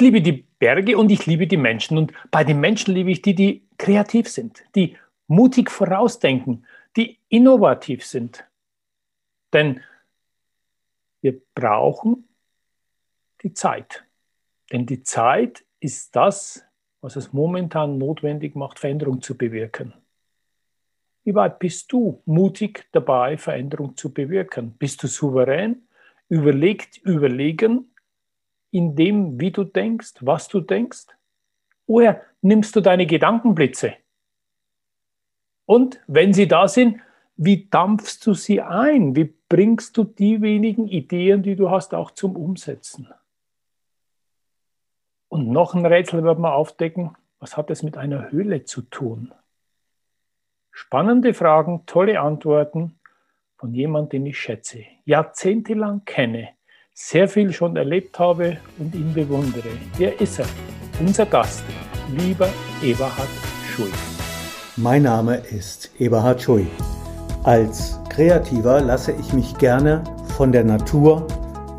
Ich liebe die Berge und ich liebe die Menschen. Und bei den Menschen liebe ich die, die kreativ sind, die mutig vorausdenken, die innovativ sind. Denn wir brauchen die Zeit. Denn die Zeit ist das, was es momentan notwendig macht, Veränderung zu bewirken. Wie weit bist du mutig dabei, Veränderung zu bewirken? Bist du souverän, überlegt, überlegen in dem, wie du denkst, was du denkst? Woher nimmst du deine Gedankenblitze? Und wenn sie da sind, wie dampfst du sie ein? Wie bringst du die wenigen Ideen, die du hast, auch zum Umsetzen? Und noch ein Rätsel wird man aufdecken. Was hat es mit einer Höhle zu tun? Spannende Fragen, tolle Antworten von jemandem, den ich schätze, jahrzehntelang kenne, sehr viel schon erlebt habe und ihn bewundere. Wer ist er? Unser Gast, lieber Eberhard Schui. Mein Name ist Eberhard Schui. Als Kreativer lasse ich mich gerne von der Natur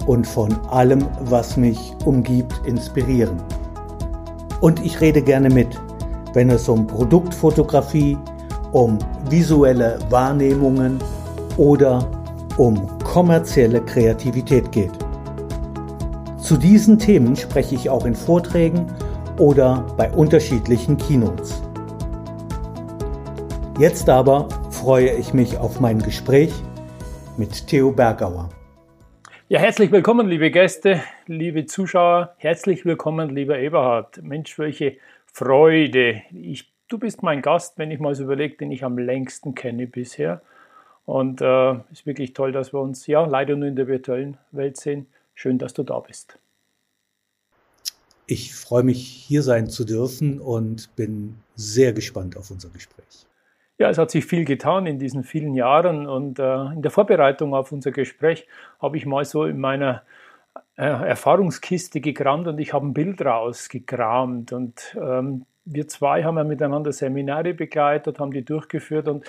und von allem, was mich umgibt, inspirieren. Und ich rede gerne mit, wenn es um Produktfotografie, um visuelle Wahrnehmungen oder um kommerzielle Kreativität geht. Zu diesen Themen spreche ich auch in Vorträgen oder bei unterschiedlichen Keynotes. Jetzt aber freue ich mich auf mein Gespräch mit Theo Bergauer. Ja, herzlich willkommen, liebe Gäste, liebe Zuschauer. Herzlich willkommen, lieber Eberhard. Mensch, welche Freude. Ich, du bist mein Gast, wenn ich mal so überlege, den ich am längsten kenne bisher. Und es äh, ist wirklich toll, dass wir uns ja leider nur in der virtuellen Welt sehen. Schön, dass du da bist. Ich freue mich, hier sein zu dürfen und bin sehr gespannt auf unser Gespräch. Ja, es hat sich viel getan in diesen vielen Jahren und äh, in der Vorbereitung auf unser Gespräch habe ich mal so in meiner äh, Erfahrungskiste gekramt und ich habe ein Bild rausgekramt und ähm, wir zwei haben ja miteinander Seminare begleitet, haben die durchgeführt und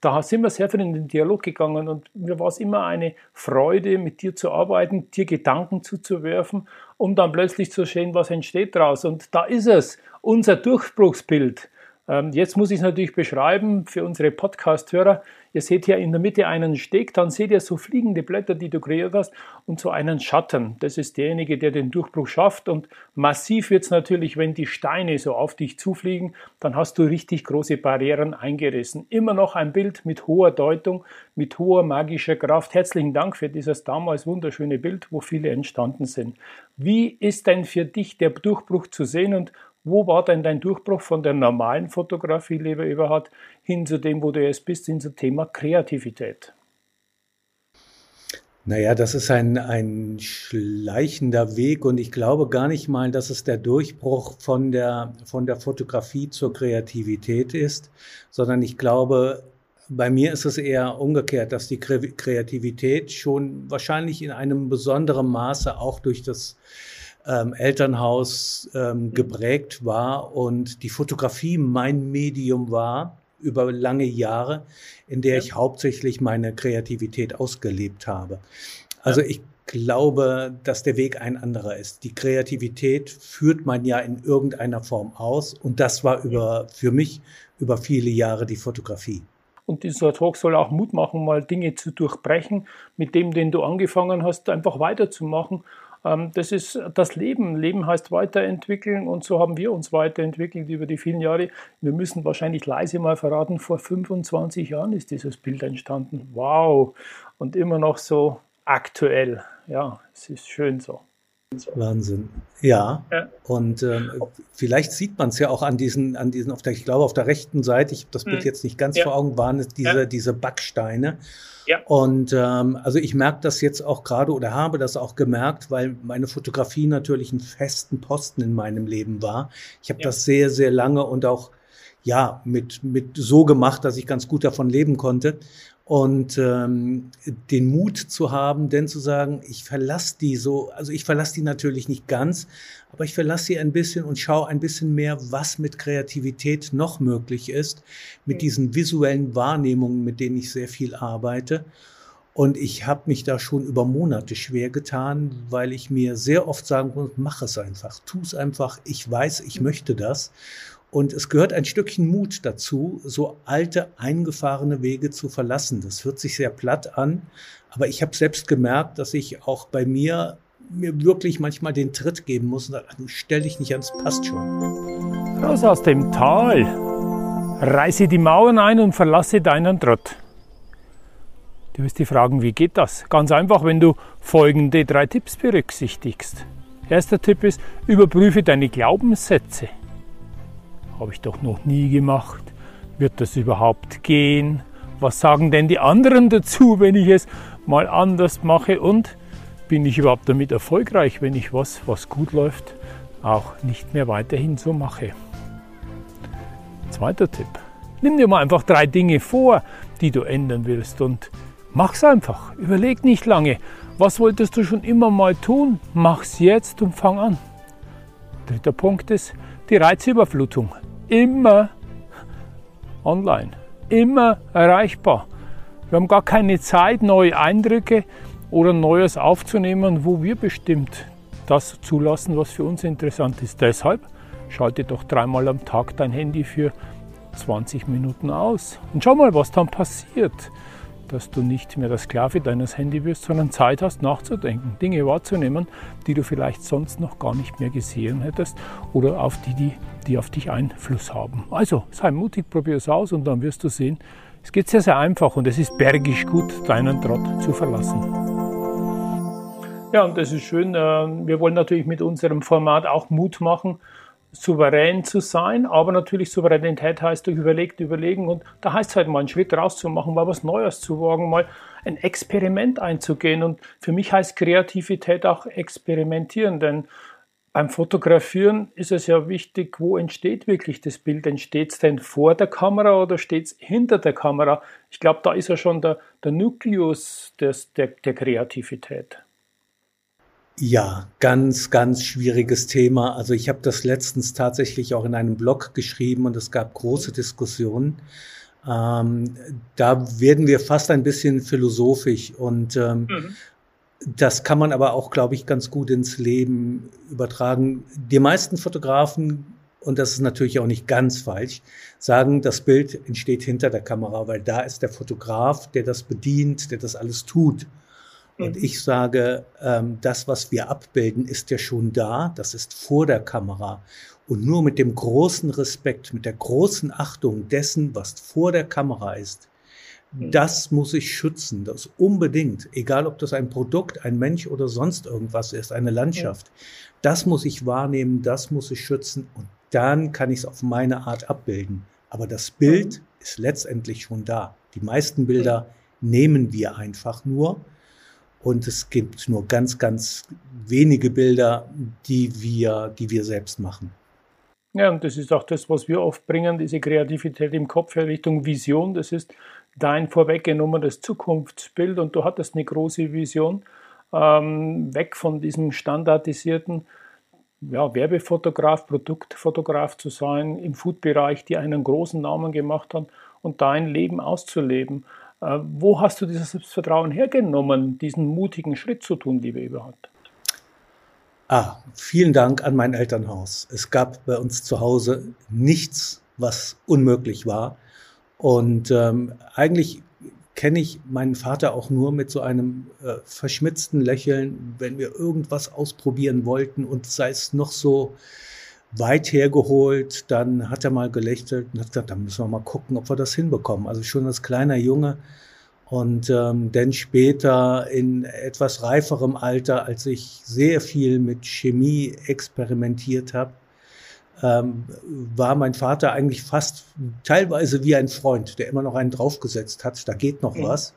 da sind wir sehr viel in den Dialog gegangen und mir war es immer eine Freude, mit dir zu arbeiten, dir Gedanken zuzuwerfen, um dann plötzlich zu sehen, was entsteht daraus. Und da ist es, unser Durchbruchsbild. Ähm, jetzt muss ich es natürlich beschreiben für unsere Podcast-Hörer. Ihr seht hier in der Mitte einen Steg, dann seht ihr so fliegende Blätter, die du kreiert hast, und so einen Schatten. Das ist derjenige, der den Durchbruch schafft. Und massiv wird es natürlich, wenn die Steine so auf dich zufliegen, dann hast du richtig große Barrieren eingerissen. Immer noch ein Bild mit hoher Deutung, mit hoher magischer Kraft. Herzlichen Dank für dieses damals wunderschöne Bild, wo viele entstanden sind. Wie ist denn für dich der Durchbruch zu sehen und wo war denn dein Durchbruch von der normalen Fotografie, lieber Eberhard, hin zu dem, wo du jetzt bist, hin zum Thema Kreativität? Naja, das ist ein, ein schleichender Weg und ich glaube gar nicht mal, dass es der Durchbruch von der, von der Fotografie zur Kreativität ist, sondern ich glaube, bei mir ist es eher umgekehrt, dass die Kreativität schon wahrscheinlich in einem besonderen Maße auch durch das ähm, Elternhaus ähm, geprägt war und die Fotografie mein Medium war über lange Jahre, in der ich hauptsächlich meine Kreativität ausgelebt habe. Also ich glaube, dass der Weg ein anderer ist. Die Kreativität führt man ja in irgendeiner Form aus und das war über, für mich über viele Jahre die Fotografie. Und dieser Talk soll auch Mut machen, mal Dinge zu durchbrechen, mit dem, den du angefangen hast, einfach weiterzumachen das ist das Leben. Leben heißt weiterentwickeln und so haben wir uns weiterentwickelt über die vielen Jahre. Wir müssen wahrscheinlich leise mal verraten, vor 25 Jahren ist dieses Bild entstanden. Wow! Und immer noch so aktuell. Ja, es ist schön so. Wahnsinn. Ja. ja. Und ähm, vielleicht sieht man es ja auch an diesen, an diesen, auf der, ich glaube, auf der rechten Seite, ich habe das Bild mhm. jetzt nicht ganz ja. vor Augen, waren es diese, ja. diese Backsteine. Ja. Und ähm, also ich merke das jetzt auch gerade oder habe das auch gemerkt, weil meine Fotografie natürlich einen festen Posten in meinem Leben war. Ich habe das sehr, sehr lange und auch ja mit, mit so gemacht, dass ich ganz gut davon leben konnte und ähm, den Mut zu haben, denn zu sagen, ich verlasse die so, also ich verlasse die natürlich nicht ganz, aber ich verlasse sie ein bisschen und schaue ein bisschen mehr, was mit Kreativität noch möglich ist, mit diesen visuellen Wahrnehmungen, mit denen ich sehr viel arbeite. Und ich habe mich da schon über Monate schwer getan, weil ich mir sehr oft sagen muss, mach es einfach, tu es einfach, ich weiß, ich möchte das. Und es gehört ein Stückchen Mut dazu, so alte, eingefahrene Wege zu verlassen. Das hört sich sehr platt an, aber ich habe selbst gemerkt, dass ich auch bei mir mir wirklich manchmal den Tritt geben muss und sage, stell dich nicht an, es passt schon. Raus aus dem Tal, reiße die Mauern ein und verlasse deinen Trott. Du wirst dich fragen, wie geht das? Ganz einfach, wenn du folgende drei Tipps berücksichtigst. Erster Tipp ist, überprüfe deine Glaubenssätze. Habe ich doch noch nie gemacht. Wird das überhaupt gehen? Was sagen denn die anderen dazu, wenn ich es mal anders mache? Und bin ich überhaupt damit erfolgreich, wenn ich was, was gut läuft, auch nicht mehr weiterhin so mache? Zweiter Tipp. Nimm dir mal einfach drei Dinge vor, die du ändern willst und mach's einfach. Überleg nicht lange. Was wolltest du schon immer mal tun? Mach's jetzt und fang an. Dritter Punkt ist die Reizüberflutung immer online, immer erreichbar. Wir haben gar keine Zeit, neue Eindrücke oder Neues aufzunehmen, wo wir bestimmt das zulassen, was für uns interessant ist. Deshalb schalte doch dreimal am Tag dein Handy für 20 Minuten aus und schau mal, was dann passiert dass du nicht mehr der Sklave deines Handys wirst, sondern Zeit hast nachzudenken, Dinge wahrzunehmen, die du vielleicht sonst noch gar nicht mehr gesehen hättest oder auf die, die, die auf dich Einfluss haben. Also sei mutig, probier es aus und dann wirst du sehen, es geht sehr, sehr einfach und es ist bergisch gut, deinen Trott zu verlassen. Ja, und das ist schön. Äh, wir wollen natürlich mit unserem Format auch Mut machen souverän zu sein, aber natürlich Souveränität heißt durch überlegt, überlegen und da heißt es halt mal einen Schritt rauszumachen, mal was Neues zu wagen, mal ein Experiment einzugehen und für mich heißt Kreativität auch experimentieren, denn beim Fotografieren ist es ja wichtig, wo entsteht wirklich das Bild? Entsteht es denn vor der Kamera oder steht es hinter der Kamera? Ich glaube, da ist ja schon der, der Nukleus des, der, der Kreativität. Ja, ganz, ganz schwieriges Thema. Also ich habe das letztens tatsächlich auch in einem Blog geschrieben und es gab große Diskussionen. Ähm, da werden wir fast ein bisschen philosophisch und ähm, mhm. das kann man aber auch, glaube ich, ganz gut ins Leben übertragen. Die meisten Fotografen, und das ist natürlich auch nicht ganz falsch, sagen, das Bild entsteht hinter der Kamera, weil da ist der Fotograf, der das bedient, der das alles tut. Und ich sage, ähm, das, was wir abbilden, ist ja schon da, das ist vor der Kamera. Und nur mit dem großen Respekt, mit der großen Achtung dessen, was vor der Kamera ist, mhm. das muss ich schützen, das unbedingt, egal ob das ein Produkt, ein Mensch oder sonst irgendwas ist, eine Landschaft. Das muss ich wahrnehmen, das muss ich schützen und dann kann ich es auf meine Art abbilden. Aber das Bild mhm. ist letztendlich schon da. Die meisten Bilder nehmen wir einfach nur und es gibt nur ganz, ganz wenige Bilder, die wir, die wir selbst machen. Ja, und das ist auch das, was wir oft bringen, diese Kreativität im Kopf Richtung Vision. Das ist dein vorweggenommenes Zukunftsbild und du hattest eine große Vision, ähm, weg von diesem standardisierten ja, Werbefotograf, Produktfotograf zu sein, im Food-Bereich, die einen großen Namen gemacht haben und dein Leben auszuleben. Äh, wo hast du dieses Selbstvertrauen hergenommen, diesen mutigen Schritt zu tun, lieber Eberhard? Ah, vielen Dank an mein Elternhaus. Es gab bei uns zu Hause nichts, was unmöglich war. Und ähm, eigentlich kenne ich meinen Vater auch nur mit so einem äh, verschmitzten Lächeln, wenn wir irgendwas ausprobieren wollten und sei es noch so weit hergeholt. Dann hat er mal gelächelt und hat gesagt, dann müssen wir mal gucken, ob wir das hinbekommen. Also schon als kleiner Junge Und ähm, dann später in etwas reiferem Alter, als ich sehr viel mit Chemie experimentiert habe, ähm, war mein Vater eigentlich fast teilweise wie ein Freund, der immer noch einen draufgesetzt hat. Da geht noch was.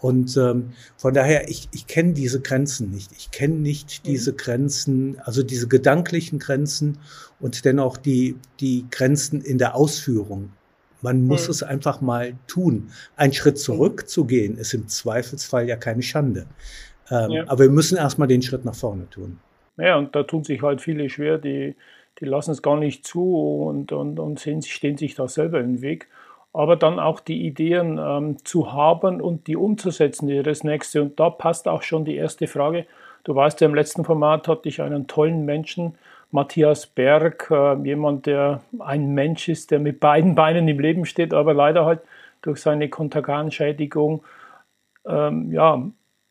Und ähm, von daher, ich, ich kenne diese Grenzen nicht. Ich kenne nicht mhm. diese Grenzen, also diese gedanklichen Grenzen und dennoch die, die Grenzen in der Ausführung. Man muss mhm. es einfach mal tun. Ein Schritt zurückzugehen ist im Zweifelsfall ja keine Schande. Ähm, ja. Aber wir müssen erstmal den Schritt nach vorne tun. Ja, und da tun sich halt viele schwer, die, die lassen es gar nicht zu und, und, und sehen, stehen sich da selber im Weg. Aber dann auch die Ideen ähm, zu haben und die umzusetzen, wäre das nächste. Und da passt auch schon die erste Frage. Du weißt ja, im letzten Format hatte ich einen tollen Menschen Matthias Berg, äh, jemand, der ein Mensch ist, der mit beiden Beinen im Leben steht, aber leider halt durch seine Konterganschädigung ähm, ja,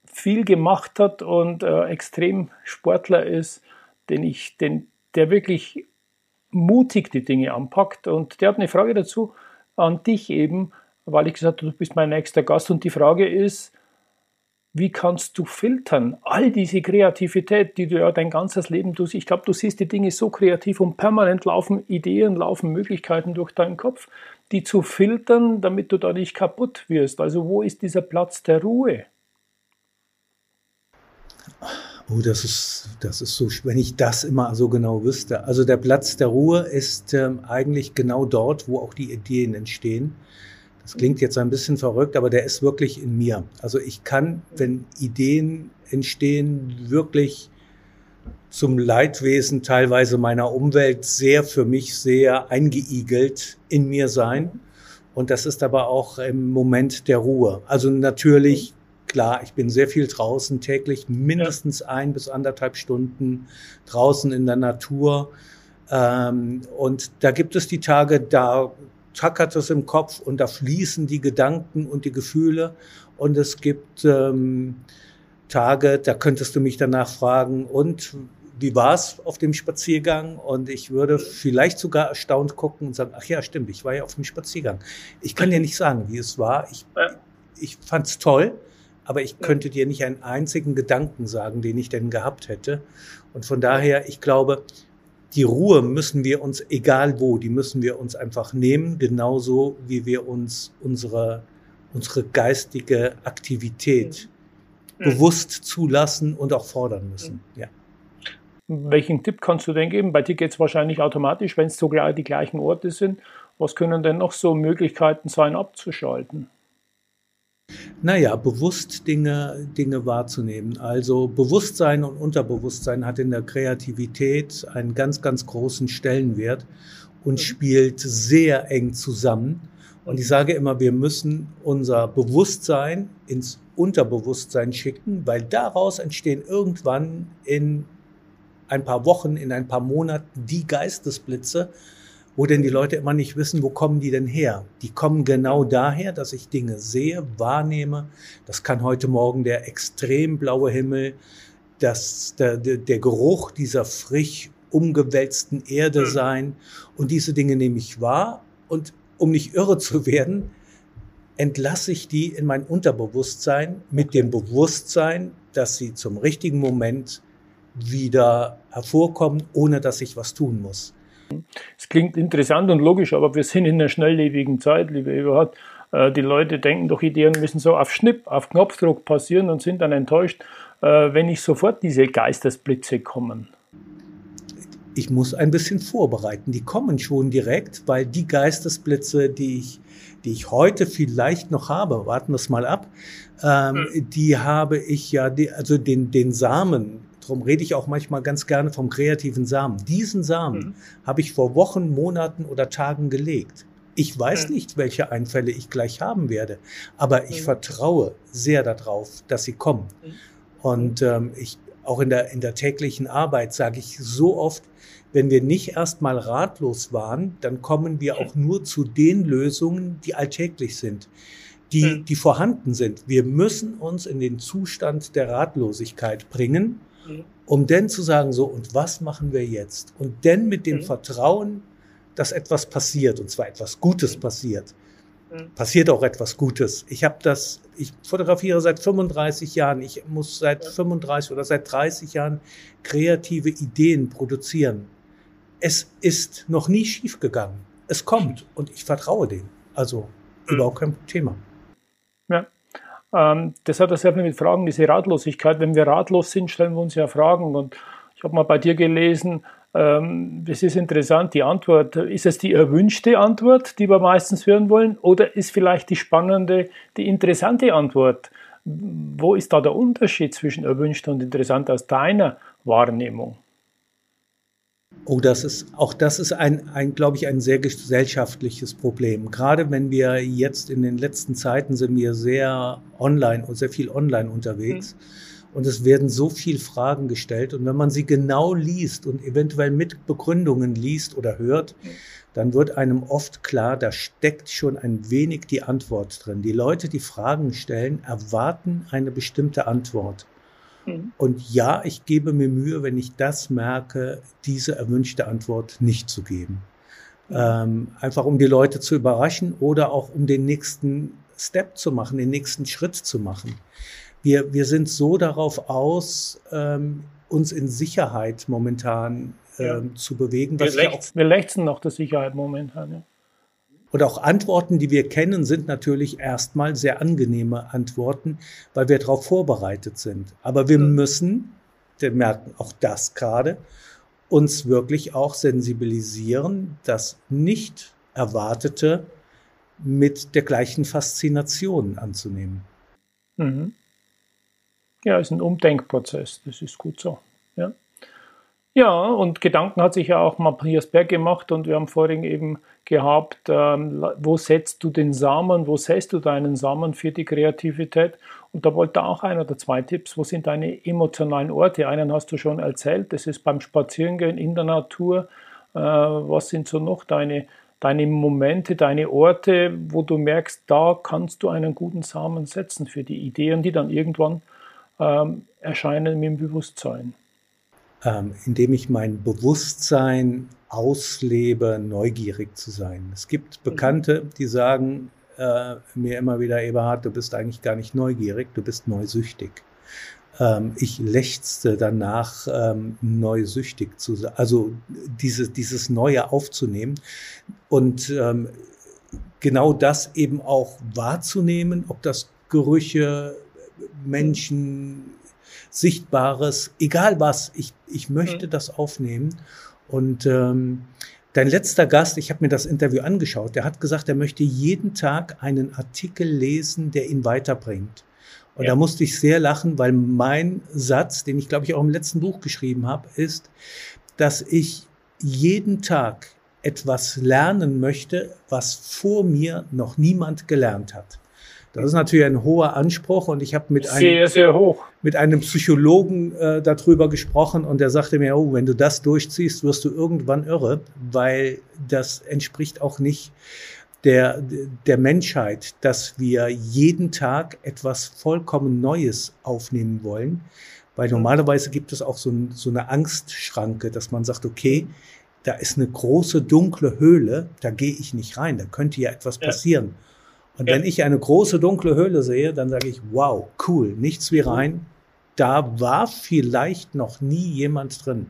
viel gemacht hat und äh, extrem Sportler ist, den ich, den, der wirklich mutig die Dinge anpackt. Und der hat eine Frage dazu an dich eben, weil ich gesagt habe, du bist mein nächster Gast. Und die Frage ist, wie kannst du filtern? All diese Kreativität, die du ja dein ganzes Leben tust. Ich glaube, du siehst die Dinge so kreativ und permanent laufen Ideen, laufen Möglichkeiten durch deinen Kopf, die zu filtern, damit du da nicht kaputt wirst. Also wo ist dieser Platz der Ruhe? Oh, das ist, das ist so, wenn ich das immer so genau wüsste. Also der Platz der Ruhe ist ähm, eigentlich genau dort, wo auch die Ideen entstehen. Das klingt jetzt ein bisschen verrückt, aber der ist wirklich in mir. Also ich kann, wenn Ideen entstehen, wirklich zum Leidwesen teilweise meiner Umwelt sehr für mich sehr eingeigelt in mir sein. Und das ist aber auch im Moment der Ruhe. Also natürlich, klar, ich bin sehr viel draußen, täglich mindestens ein bis anderthalb Stunden draußen in der Natur. Ähm, und da gibt es die Tage, da tackert es im Kopf und da fließen die Gedanken und die Gefühle. Und es gibt ähm, Tage, da könntest du mich danach fragen, und wie war's auf dem Spaziergang? Und ich würde vielleicht sogar erstaunt gucken und sagen, ach ja, stimmt, ich war ja auf dem Spaziergang. Ich kann dir nicht sagen, wie es war. Ich, ich fand's toll, aber ich könnte dir nicht einen einzigen Gedanken sagen, den ich denn gehabt hätte. Und von daher, ich glaube, die Ruhe müssen wir uns, egal wo, die müssen wir uns einfach nehmen, genauso wie wir uns unsere, unsere geistige Aktivität mhm. bewusst zulassen und auch fordern müssen. Mhm. Ja. Welchen Tipp kannst du denn geben? Bei dir geht es wahrscheinlich automatisch, wenn es sogar die gleichen Orte sind. Was können denn noch so Möglichkeiten sein, abzuschalten? Naja, bewusst Dinge, Dinge wahrzunehmen. Also Bewusstsein und Unterbewusstsein hat in der Kreativität einen ganz, ganz großen Stellenwert und mhm. spielt sehr eng zusammen. Und ich sage immer, wir müssen unser Bewusstsein ins Unterbewusstsein schicken, weil daraus entstehen irgendwann in ein paar Wochen, in ein paar Monaten die Geistesblitze, wo denn die Leute immer nicht wissen, wo kommen die denn her? Die kommen genau daher, dass ich Dinge sehe, wahrnehme. Das kann heute Morgen der extrem blaue Himmel, das, der, der Geruch dieser frisch umgewälzten Erde mhm. sein. Und diese Dinge nehme ich wahr. Und um nicht irre zu werden, entlasse ich die in mein Unterbewusstsein mit dem Bewusstsein, dass sie zum richtigen Moment wieder hervorkommen, ohne dass ich was tun muss. Es klingt interessant und logisch, aber wir sind in einer schnelllebigen Zeit, liebe Eberhard. Äh, die Leute denken doch, Ideen müssen so auf Schnipp, auf Knopfdruck passieren und sind dann enttäuscht, äh, wenn nicht sofort diese Geistesblitze kommen. Ich muss ein bisschen vorbereiten. Die kommen schon direkt, weil die Geistesblitze, die ich, die ich heute vielleicht noch habe, warten wir es mal ab, ähm, hm. die habe ich ja, die, also den, den Samen Darum rede ich auch manchmal ganz gerne vom kreativen Samen. Diesen Samen mhm. habe ich vor Wochen, Monaten oder Tagen gelegt. Ich weiß mhm. nicht, welche Einfälle ich gleich haben werde, aber ich mhm. vertraue sehr darauf, dass sie kommen. Mhm. Und ähm, ich auch in der, in der täglichen Arbeit sage ich so oft, wenn wir nicht erstmal ratlos waren, dann kommen wir auch nur zu den Lösungen, die alltäglich sind, die, mhm. die vorhanden sind. Wir müssen uns in den Zustand der Ratlosigkeit bringen um dann zu sagen, so, und was machen wir jetzt? Und dann mit dem mhm. Vertrauen, dass etwas passiert, und zwar etwas Gutes passiert, mhm. passiert auch etwas Gutes. Ich habe das, ich fotografiere seit 35 Jahren. Ich muss seit 35 oder seit 30 Jahren kreative Ideen produzieren. Es ist noch nie schiefgegangen. Es kommt und ich vertraue dem. Also mhm. überhaupt kein Thema. Ja. Ähm, das hat sehr viel mit Fragen, diese Ratlosigkeit. Wenn wir ratlos sind, stellen wir uns ja Fragen. Und ich habe mal bei dir gelesen, ähm, das ist interessant, die Antwort. Ist es die erwünschte Antwort, die wir meistens hören wollen, oder ist vielleicht die spannende, die interessante Antwort? Wo ist da der Unterschied zwischen erwünscht und interessant aus deiner Wahrnehmung? Oh, das ist, auch das ist ein, ein, glaube ich, ein sehr gesellschaftliches Problem. Gerade wenn wir jetzt in den letzten Zeiten sind wir sehr online und sehr viel online unterwegs. Mhm und es werden so viele Fragen gestellt. Und wenn man sie genau liest und eventuell mit Begründungen liest oder hört, dann wird einem oft klar, da steckt schon ein wenig die Antwort drin. Die Leute, die Fragen stellen, erwarten eine bestimmte Antwort. Mhm. Und ja, ich gebe mir Mühe, wenn ich das merke, diese erwünschte Antwort nicht zu geben. Ähm, einfach um die Leute zu überraschen oder auch um den nächsten Step zu machen, den nächsten Schritt zu machen wir, wir sind so darauf aus, ähm, uns in Sicherheit momentan ähm, ja. zu bewegen. Wir, lechzen, wir lechzen nach der Sicherheit momentan. Ja. Und auch Antworten, die wir kennen, sind natürlich erstmal sehr angenehme Antworten, weil wir darauf vorbereitet sind. Aber wir müssen, wir merken auch das gerade, uns wirklich auch sensibilisieren, das nicht Erwartete mit der gleichen Faszination anzunehmen. Mhm. Ja, ist ein Umdenkprozess. Das ist gut so. Ja. Ja, und Gedanken hat sich ja auch Matthias Berg gemacht und wir haben vorhin eben gehabt, ähm, wo setzt du den Samen, wo setzt du deinen Samen für die Kreativität? Und da wollte auch ein oder zwei Tipps. Wo sind deine emotionalen Orte? Einen hast du schon erzählt, das ist beim Spazierengehen in der Natur. Äh, was sind so noch deine, deine Momente, deine Orte, wo du merkst, da kannst du einen guten Samen setzen für die Ideen, die dann irgendwann ähm, erscheinen im Bewusstsein? Ähm, indem ich mein Bewusstsein auslebe, neugierig zu sein. Es gibt mhm. Bekannte, die sagen äh, mir immer wieder, Eberhard, du bist eigentlich gar nicht neugierig, du bist neusüchtig. Ähm, ich lechzte danach, ähm, neusüchtig zu sein, also diese, dieses Neue aufzunehmen und ähm, genau das eben auch wahrzunehmen, ob das Gerüche, Menschen, Sichtbares, egal was. Ich, ich möchte mhm. das aufnehmen. Und ähm, dein letzter Gast, ich habe mir das Interview angeschaut, der hat gesagt, er möchte jeden Tag einen Artikel lesen, der ihn weiterbringt. Und ja. da musste ich sehr lachen, weil mein Satz, den ich glaube ich auch im letzten Buch geschrieben habe, ist, dass ich jeden Tag etwas lernen möchte, was vor mir noch niemand gelernt hat. Das ist natürlich ein hoher Anspruch und ich habe mit einem, sehr, sehr mit einem Psychologen äh, darüber gesprochen und der sagte mir, oh, wenn du das durchziehst, wirst du irgendwann irre, weil das entspricht auch nicht der, der Menschheit, dass wir jeden Tag etwas vollkommen Neues aufnehmen wollen. Weil normalerweise gibt es auch so, so eine Angstschranke, dass man sagt, okay, da ist eine große dunkle Höhle, da gehe ich nicht rein, da könnte ja etwas passieren. Ja. Und ja. wenn ich eine große dunkle Höhle sehe, dann sage ich, wow, cool, nichts wie rein. Da war vielleicht noch nie jemand drin.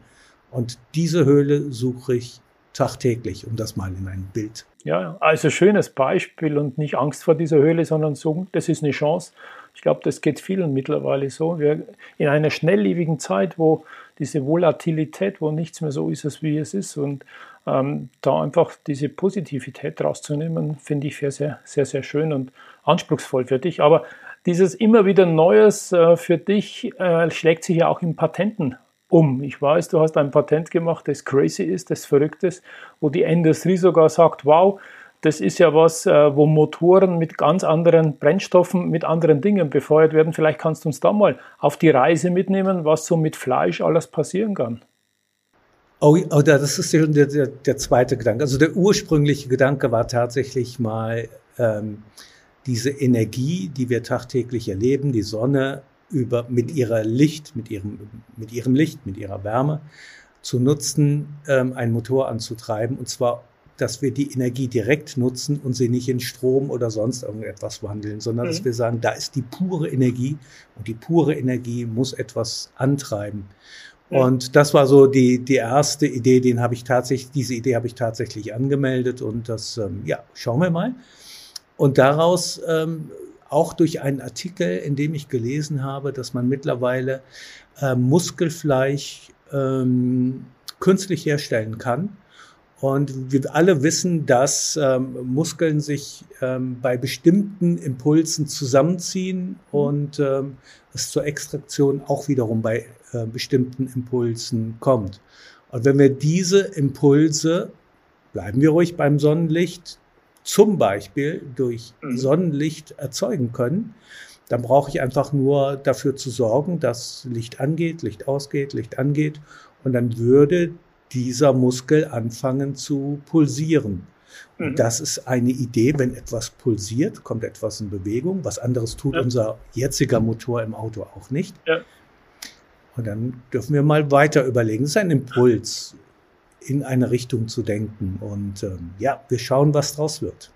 Und diese Höhle suche ich tagtäglich, um das mal in ein Bild. Ja, also schönes Beispiel und nicht Angst vor dieser Höhle, sondern so, das ist eine Chance. Ich glaube, das geht vielen mittlerweile so. Wir in einer schnelllebigen Zeit, wo diese Volatilität, wo nichts mehr so ist, wie es ist und ähm, da einfach diese Positivität rauszunehmen, finde ich sehr, sehr, sehr, sehr schön und anspruchsvoll für dich. Aber dieses immer wieder Neues äh, für dich äh, schlägt sich ja auch im Patenten um. Ich weiß, du hast ein Patent gemacht, das crazy ist, das verrückt ist, wo die Industrie sogar sagt, wow, das ist ja was, äh, wo Motoren mit ganz anderen Brennstoffen, mit anderen Dingen befeuert werden. Vielleicht kannst du uns da mal auf die Reise mitnehmen, was so mit Fleisch alles passieren kann. Oh, oh das ist der, der, der, zweite Gedanke. Also der ursprüngliche Gedanke war tatsächlich mal ähm, diese Energie, die wir tagtäglich erleben, die Sonne über mit ihrer Licht, mit ihrem mit ihrem Licht, mit ihrer Wärme zu nutzen, ähm, einen Motor anzutreiben und zwar dass wir die Energie direkt nutzen und sie nicht in Strom oder sonst irgendetwas wandeln, sondern mhm. dass wir sagen, da ist die pure Energie und die pure Energie muss etwas antreiben. Mhm. Und das war so die, die erste Idee, den habe ich tatsächlich, diese Idee habe ich tatsächlich angemeldet und das, ähm, ja, schauen wir mal. Und daraus ähm, auch durch einen Artikel, in dem ich gelesen habe, dass man mittlerweile äh, Muskelfleisch ähm, künstlich herstellen kann. Und wir alle wissen, dass ähm, Muskeln sich ähm, bei bestimmten Impulsen zusammenziehen und ähm, es zur Extraktion auch wiederum bei äh, bestimmten Impulsen kommt. Und wenn wir diese Impulse, bleiben wir ruhig beim Sonnenlicht, zum Beispiel durch mhm. Sonnenlicht erzeugen können, dann brauche ich einfach nur dafür zu sorgen, dass Licht angeht, Licht ausgeht, Licht angeht und dann würde dieser Muskel anfangen zu pulsieren. Und mhm. das ist eine Idee, wenn etwas pulsiert, kommt etwas in Bewegung. Was anderes tut ja. unser jetziger Motor im Auto auch nicht. Ja. Und dann dürfen wir mal weiter überlegen. Es ist ein Impuls, in eine Richtung zu denken. Und ähm, ja, wir schauen, was draus wird.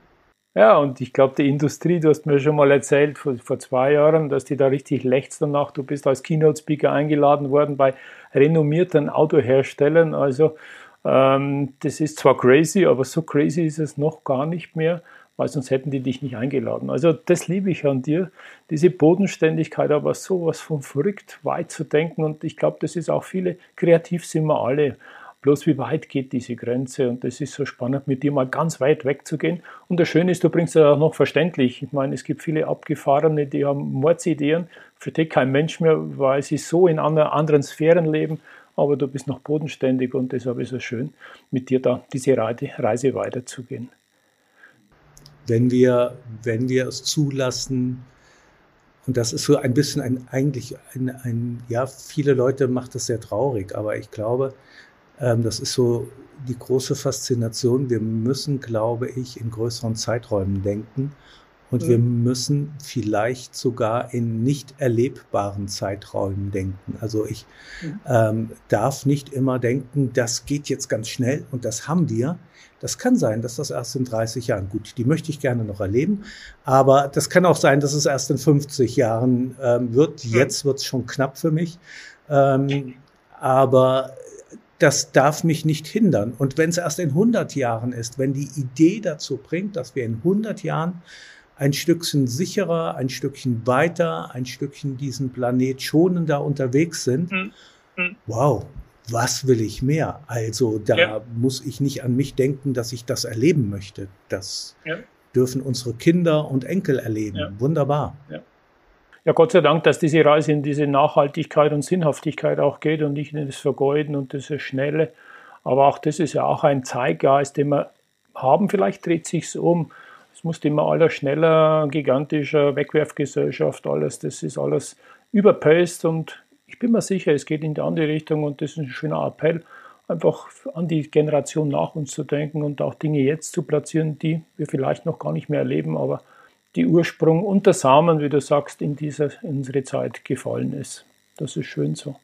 Ja, und ich glaube, die Industrie, du hast mir schon mal erzählt vor, vor zwei Jahren, dass die da richtig lächzt danach. Du bist als Keynote-Speaker eingeladen worden bei renommierten Autoherstellern. Also ähm, das ist zwar crazy, aber so crazy ist es noch gar nicht mehr, weil sonst hätten die dich nicht eingeladen. Also das liebe ich an dir, diese Bodenständigkeit, aber sowas von verrückt weit zu denken. Und ich glaube, das ist auch viele, kreativ sind wir alle. Bloß wie weit geht diese Grenze? Und das ist so spannend, mit dir mal ganz weit wegzugehen. Und das Schöne ist, du bringst es auch noch verständlich. Ich meine, es gibt viele Abgefahrene, die haben Mordsideen, versteht kein Mensch mehr, weil sie so in anderen Sphären leben. Aber du bist noch bodenständig und deshalb ist es schön, mit dir da diese Reise weiterzugehen. Wenn wir, wenn wir es zulassen, und das ist so ein bisschen ein, eigentlich ein, ein, ja, viele Leute macht das sehr traurig, aber ich glaube, ähm, das ist so die große Faszination. Wir müssen, glaube ich, in größeren Zeiträumen denken. Und mhm. wir müssen vielleicht sogar in nicht erlebbaren Zeiträumen denken. Also ich mhm. ähm, darf nicht immer denken, das geht jetzt ganz schnell und das haben wir. Das kann sein, dass das erst in 30 Jahren, gut, die möchte ich gerne noch erleben, aber das kann auch sein, dass es erst in 50 Jahren ähm, wird. Mhm. Jetzt wird es schon knapp für mich. Ähm, aber das darf mich nicht hindern. Und wenn es erst in 100 Jahren ist, wenn die Idee dazu bringt, dass wir in 100 Jahren ein Stückchen sicherer, ein Stückchen weiter, ein Stückchen diesen Planet schonender unterwegs sind, mhm. mhm. wow, was will ich mehr? Also da ja. muss ich nicht an mich denken, dass ich das erleben möchte. Das ja. dürfen unsere Kinder und Enkel erleben. Ja. Wunderbar ja, Gott sei Dank, dass diese Reise in diese Nachhaltigkeit und Sinnhaftigkeit auch geht und nicht in das Vergeuden und das Schnelle. Aber auch das ist ja auch ein Zeitgeist, den wir haben. Vielleicht dreht sich um. Es muss immer alles schneller, gigantischer, Wegwerfgesellschaft, alles, das ist alles überpaced und ich bin mir sicher, es geht in die andere Richtung und das ist ein schöner Appell, einfach an die Generation nach uns zu denken und auch Dinge jetzt zu platzieren, die wir vielleicht noch gar nicht mehr erleben, aber die Ursprung und der Samen, wie du sagst, in, dieser, in unsere Zeit gefallen ist. Das ist schön so.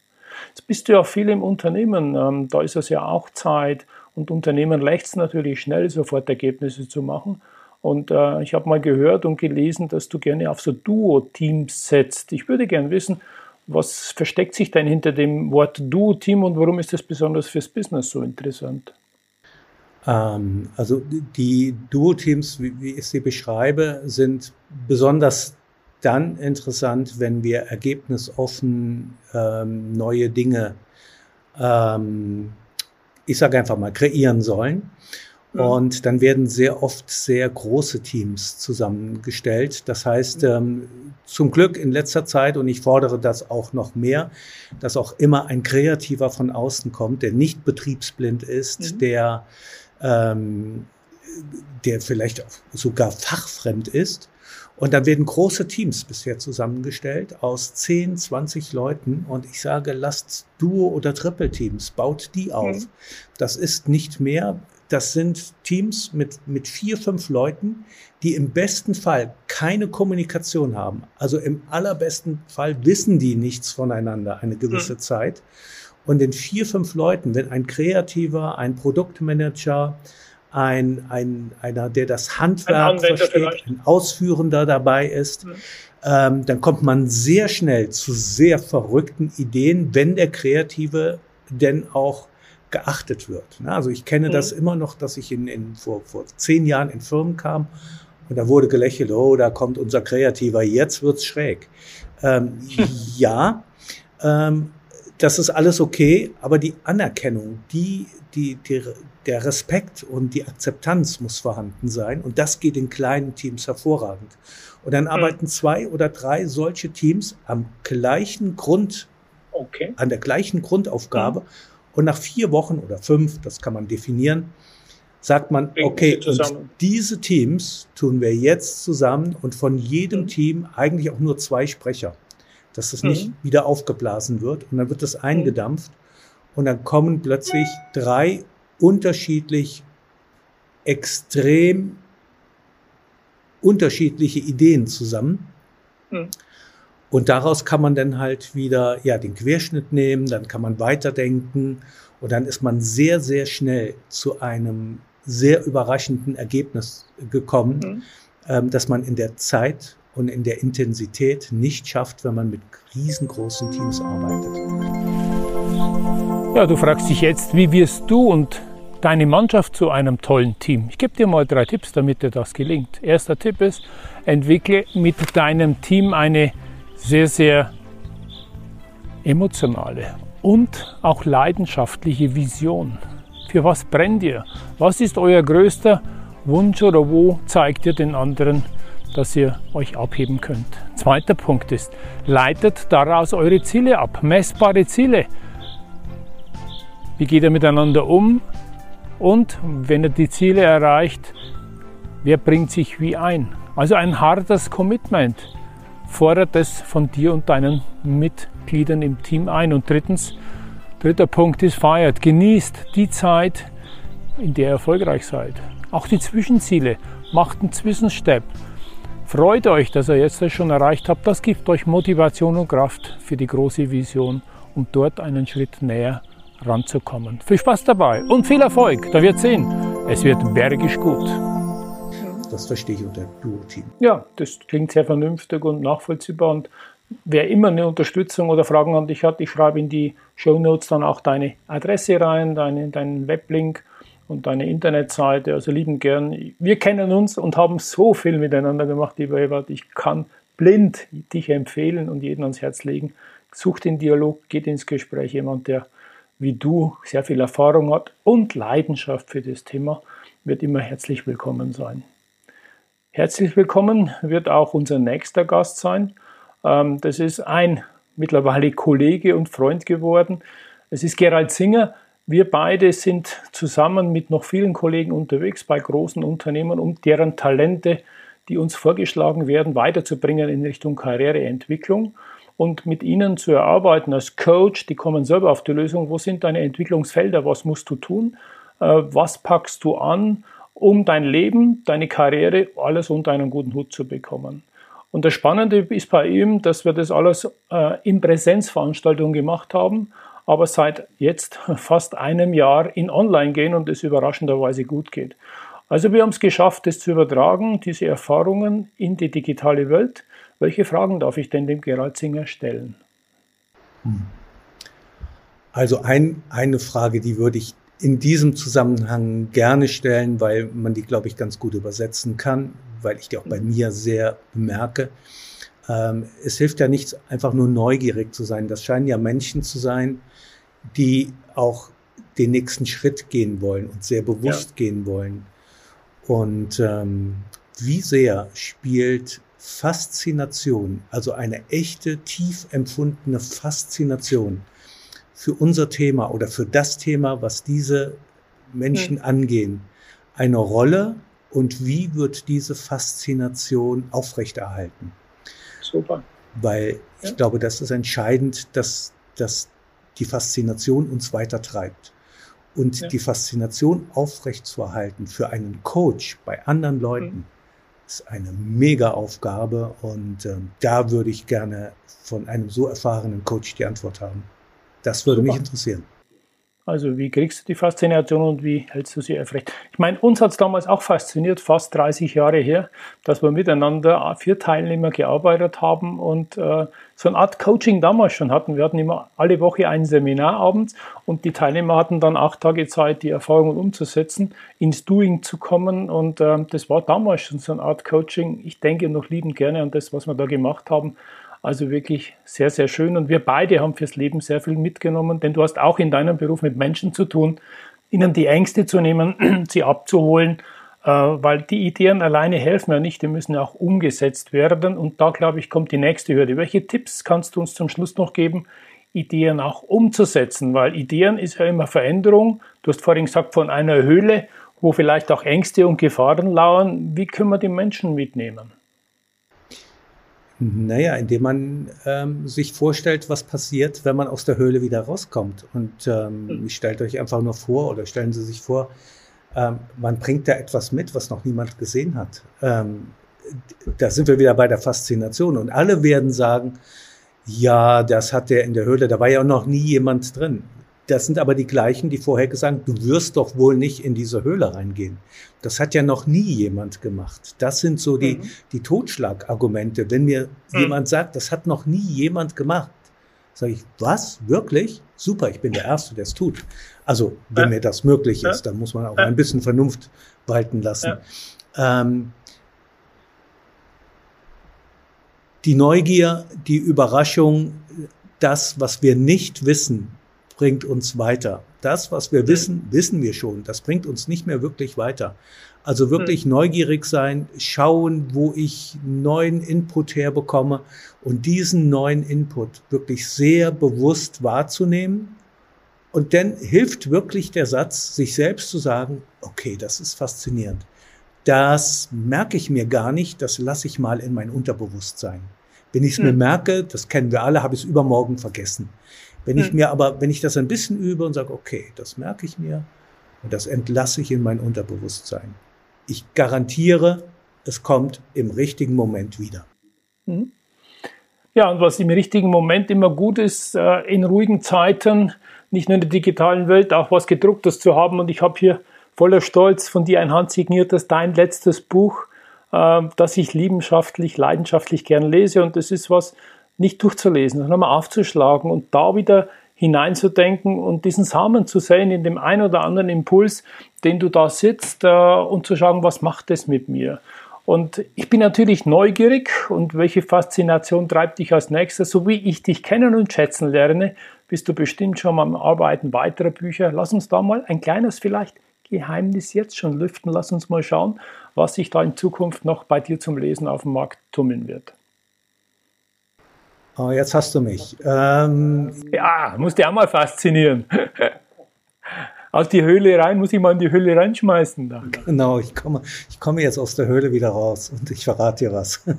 Jetzt bist du ja viel im Unternehmen, ähm, da ist es ja auch Zeit und Unternehmen lechzen natürlich schnell, sofort Ergebnisse zu machen. Und äh, ich habe mal gehört und gelesen, dass du gerne auf so Duo-Teams setzt. Ich würde gerne wissen, was versteckt sich denn hinter dem Wort Duo-Team und warum ist das besonders fürs Business so interessant? Ähm, also die Duo-Teams, wie, wie, ich sie beschreibe, sind besonders dann interessant, wenn wir ergebnisoffen ähm, neue Dinge, ähm, ich sage einfach mal, kreieren sollen. Mhm. Und dann werden sehr oft sehr große Teams zusammengestellt. Das heißt, mhm. ähm, zum Glück in letzter Zeit, und ich fordere das auch noch mehr, dass auch immer ein Kreativer von außen kommt, der nicht betriebsblind ist, mhm. der ähm, der vielleicht sogar fachfremd ist. Und dann werden große Teams bisher zusammengestellt aus 10, 20 Leuten. Und ich sage, lasst Duo- oder Triple-Teams, baut die auf. Mhm. Das ist nicht mehr, das sind Teams mit, mit vier, fünf Leuten, die im besten Fall keine Kommunikation haben. Also im allerbesten Fall wissen die nichts voneinander eine gewisse mhm. Zeit. Und in vier, fünf Leuten, wenn ein Kreativer, ein Produktmanager, ein, ein, einer, der das Handwerk ein versteht, vielleicht. ein Ausführender dabei ist. Mhm. Ähm, dann kommt man sehr schnell zu sehr verrückten Ideen, wenn der Kreative denn auch geachtet wird. Also ich kenne mhm. das immer noch, dass ich in, in, vor, vor zehn Jahren in Firmen kam und da wurde gelächelt, oh, da kommt unser Kreativer, jetzt wird's schräg. Ähm, ja, ähm, das ist alles okay, aber die Anerkennung, die, die, die, der Respekt und die Akzeptanz muss vorhanden sein. Und das geht in kleinen Teams hervorragend. Und dann mhm. arbeiten zwei oder drei solche Teams am gleichen Grund, okay. an der gleichen Grundaufgabe. Mhm. Und nach vier Wochen oder fünf, das kann man definieren, sagt man, okay, und diese Teams tun wir jetzt zusammen und von jedem mhm. Team eigentlich auch nur zwei Sprecher, dass es mhm. nicht wieder aufgeblasen wird und dann wird das eingedampft und dann kommen plötzlich drei unterschiedlich extrem unterschiedliche Ideen zusammen. Mhm. Und daraus kann man dann halt wieder ja den Querschnitt nehmen, dann kann man weiterdenken und dann ist man sehr sehr schnell zu einem sehr überraschenden Ergebnis gekommen, mhm. ähm, dass man in der Zeit und in der Intensität nicht schafft, wenn man mit riesengroßen Teams arbeitet. Ja, du fragst dich jetzt, wie wirst du und deine Mannschaft zu einem tollen Team? Ich gebe dir mal drei Tipps, damit dir das gelingt. Erster Tipp ist, entwickle mit deinem Team eine sehr, sehr emotionale und auch leidenschaftliche Vision. Für was brennt ihr? Was ist euer größter Wunsch oder wo zeigt ihr den anderen, dass ihr euch abheben könnt? Zweiter Punkt ist, leitet daraus eure Ziele ab, messbare Ziele. Wie geht ihr miteinander um? Und wenn ihr die Ziele erreicht, wer bringt sich wie ein? Also ein hartes Commitment fordert es von dir und deinen Mitgliedern im Team ein. Und drittens, Dritter Punkt ist, feiert, genießt die Zeit, in der ihr erfolgreich seid. Auch die Zwischenziele, macht einen Zwischenstep. Freut euch, dass ihr jetzt das schon erreicht habt. Das gibt euch Motivation und Kraft für die große Vision, um dort einen Schritt näher ranzukommen. Viel Spaß dabei und viel Erfolg. Da wird sehen, es wird bergisch gut. Das verstehe ich unter Duo-Team. Ja, das klingt sehr vernünftig und nachvollziehbar. Und wer immer eine Unterstützung oder Fragen an dich hat, ich schreibe in die Show Notes dann auch deine Adresse rein, deine, deinen Weblink und deine Internetseite. Also lieben gern. Wir kennen uns und haben so viel miteinander gemacht, lieber Ewald. Ich kann blind dich empfehlen und jeden ans Herz legen. Such den Dialog, geht ins Gespräch. Jemand, der wie du sehr viel Erfahrung hat und Leidenschaft für das Thema, wird immer herzlich willkommen sein. Herzlich willkommen wird auch unser nächster Gast sein. Ähm, das ist ein mittlerweile Kollege und Freund geworden. Es ist Gerald Singer. Wir beide sind zusammen mit noch vielen Kollegen unterwegs bei großen Unternehmen, um deren Talente, die uns vorgeschlagen werden, weiterzubringen in Richtung Karriereentwicklung und mit ihnen zu erarbeiten als Coach. Die kommen selber auf die Lösung. Wo sind deine Entwicklungsfelder? Was musst du tun? Äh, was packst du an, um dein Leben, deine Karriere, alles unter einen guten Hut zu bekommen? Und das Spannende ist bei ihm, dass wir das alles äh, in Präsenzveranstaltungen gemacht haben, aber seit jetzt fast einem Jahr in Online gehen und es überraschenderweise gut geht. Also wir haben es geschafft, das zu übertragen, diese Erfahrungen in die digitale Welt. Welche Fragen darf ich denn dem Gerald Singer stellen? Hm. Also ein, eine Frage, die würde ich in diesem Zusammenhang gerne stellen, weil man die, glaube ich, ganz gut übersetzen kann weil ich die auch bei mir sehr bemerke. Ähm, es hilft ja nichts, einfach nur neugierig zu sein. Das scheinen ja Menschen zu sein, die auch den nächsten Schritt gehen wollen und sehr bewusst ja. gehen wollen. Und ähm, wie sehr spielt Faszination, also eine echte, tief empfundene Faszination für unser Thema oder für das Thema, was diese Menschen ja. angehen, eine Rolle und wie wird diese Faszination aufrechterhalten? Super. Weil ich ja. glaube, das ist entscheidend, dass, dass die Faszination uns weitertreibt. Und ja. die Faszination aufrechtzuerhalten für einen Coach bei anderen Leuten mhm. ist eine mega Aufgabe. Und ähm, da würde ich gerne von einem so erfahrenen Coach die Antwort haben. Das würde Super. mich interessieren. Also wie kriegst du die Faszination und wie hältst du sie aufrecht? Ich meine, uns hat es damals auch fasziniert, fast 30 Jahre her, dass wir miteinander vier Teilnehmer gearbeitet haben und äh, so eine Art Coaching damals schon hatten. Wir hatten immer alle Woche ein Seminar abends und die Teilnehmer hatten dann acht Tage Zeit, die Erfahrungen umzusetzen, ins Doing zu kommen und äh, das war damals schon so eine Art Coaching. Ich denke noch liebend gerne an das, was wir da gemacht haben also wirklich sehr, sehr schön. Und wir beide haben fürs Leben sehr viel mitgenommen, denn du hast auch in deinem Beruf mit Menschen zu tun, ihnen die Ängste zu nehmen, sie abzuholen, äh, weil die Ideen alleine helfen ja nicht, die müssen auch umgesetzt werden. Und da, glaube ich, kommt die nächste Hürde. Welche Tipps kannst du uns zum Schluss noch geben, Ideen auch umzusetzen? Weil Ideen ist ja immer Veränderung. Du hast vorhin gesagt, von einer Höhle, wo vielleicht auch Ängste und Gefahren lauern. Wie können wir die Menschen mitnehmen? Naja, indem man ähm, sich vorstellt, was passiert, wenn man aus der Höhle wieder rauskommt. Und ähm, mhm. stellt euch einfach nur vor oder stellen Sie sich vor, ähm, man bringt da etwas mit, was noch niemand gesehen hat. Ähm, da sind wir wieder bei der Faszination. Und alle werden sagen, ja, das hat der in der Höhle, da war ja noch nie jemand drin. Das sind aber die gleichen, die vorher gesagt, du wirst doch wohl nicht in diese Höhle reingehen. Das hat ja noch nie jemand gemacht. Das sind so die, mhm. die Totschlagargumente. Wenn mir mhm. jemand sagt, das hat noch nie jemand gemacht, sage ich, was? Wirklich? Super, ich bin der Erste, der es tut. Also, wenn ja. mir das möglich ist, dann muss man auch ja. ein bisschen Vernunft walten lassen. Ja. Ähm, die Neugier, die Überraschung, das, was wir nicht wissen, bringt uns weiter. Das, was wir wissen, wissen wir schon. Das bringt uns nicht mehr wirklich weiter. Also wirklich hm. neugierig sein, schauen, wo ich neuen Input herbekomme und diesen neuen Input wirklich sehr bewusst wahrzunehmen. Und dann hilft wirklich der Satz, sich selbst zu sagen, okay, das ist faszinierend. Das merke ich mir gar nicht, das lasse ich mal in mein Unterbewusstsein. Wenn ich es hm. mir merke, das kennen wir alle, habe ich es übermorgen vergessen. Wenn ich hm. mir aber, wenn ich das ein bisschen übe und sage, okay, das merke ich mir und das entlasse ich in mein Unterbewusstsein. Ich garantiere, es kommt im richtigen Moment wieder. Mhm. Ja, und was im richtigen Moment immer gut ist, äh, in ruhigen Zeiten, nicht nur in der digitalen Welt, auch was gedrucktes zu haben. Und ich habe hier voller Stolz von dir ein handsigniertes, dein letztes Buch, äh, das ich leidenschaftlich, leidenschaftlich gern lese. Und das ist was, nicht durchzulesen, sondern mal aufzuschlagen und da wieder hineinzudenken und diesen Samen zu sehen in dem einen oder anderen Impuls, den du da sitzt äh, und zu schauen, was macht das mit mir? Und ich bin natürlich neugierig und welche Faszination treibt dich als nächstes? So wie ich dich kennen und schätzen lerne, bist du bestimmt schon am Arbeiten weiterer Bücher. Lass uns da mal ein kleines vielleicht Geheimnis jetzt schon lüften. Lass uns mal schauen, was sich da in Zukunft noch bei dir zum Lesen auf dem Markt tummeln wird. Oh, jetzt hast du mich. Ähm, ja, muss dir auch mal faszinieren. aus die Höhle rein, muss ich mal in die Höhle reinschmeißen. Dann. Genau, ich komme, ich komme jetzt aus der Höhle wieder raus und ich verrate dir was.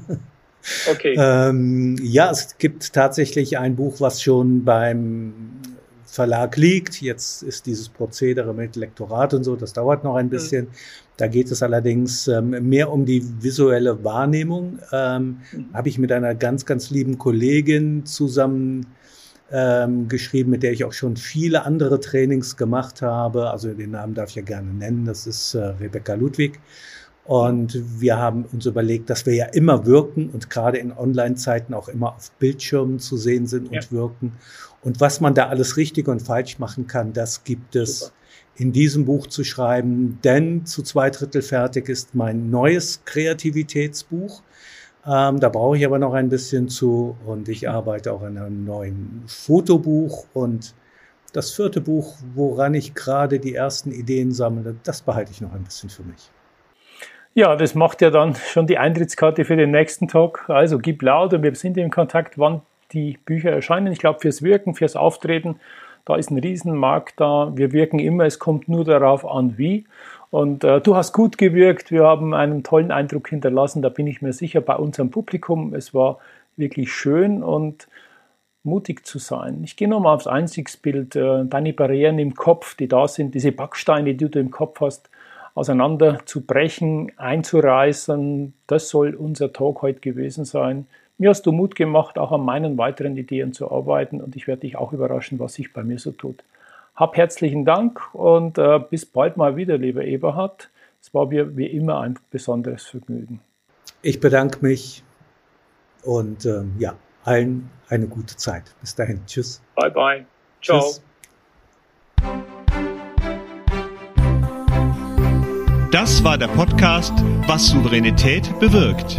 Okay. ähm, ja, es gibt tatsächlich ein Buch, was schon beim Verlag liegt. Jetzt ist dieses Prozedere mit Lektorat und so, das dauert noch ein bisschen. Mhm. Da geht es allerdings ähm, mehr um die visuelle Wahrnehmung. Ähm, mhm. Habe ich mit einer ganz, ganz lieben Kollegin zusammen ähm, geschrieben, mit der ich auch schon viele andere Trainings gemacht habe. Also den Namen darf ich ja gerne nennen. Das ist äh, Rebecca Ludwig. Und wir haben uns überlegt, dass wir ja immer wirken und gerade in Online-Zeiten auch immer auf Bildschirmen zu sehen sind und ja. wirken. Und was man da alles richtig und falsch machen kann, das gibt es Super in diesem Buch zu schreiben, denn zu zwei Drittel fertig ist mein neues Kreativitätsbuch. Ähm, da brauche ich aber noch ein bisschen zu und ich arbeite auch an einem neuen Fotobuch und das vierte Buch, woran ich gerade die ersten Ideen sammle, das behalte ich noch ein bisschen für mich. Ja, das macht ja dann schon die Eintrittskarte für den nächsten Talk. Also gib laut und wir sind im Kontakt, wann die Bücher erscheinen. Ich glaube, fürs Wirken, fürs Auftreten da ist ein Riesenmarkt da. Wir wirken immer, es kommt nur darauf an, wie. Und äh, du hast gut gewirkt. Wir haben einen tollen Eindruck hinterlassen. Da bin ich mir sicher bei unserem Publikum. Es war wirklich schön und mutig zu sein. Ich gehe nochmal aufs Einstiegsbild. Äh, deine Barrieren im Kopf, die da sind, diese Backsteine, die du im Kopf hast, auseinander zu brechen, einzureißen. Das soll unser Talk heute gewesen sein. Mir hast du Mut gemacht, auch an meinen weiteren Ideen zu arbeiten und ich werde dich auch überraschen, was sich bei mir so tut. Hab herzlichen Dank und äh, bis bald mal wieder, lieber Eberhard. Es war mir wie immer ein besonderes Vergnügen. Ich bedanke mich und ähm, ja, allen eine gute Zeit. Bis dahin. Tschüss. Bye, bye. Ciao. Tschüss. Das war der Podcast Was Souveränität bewirkt.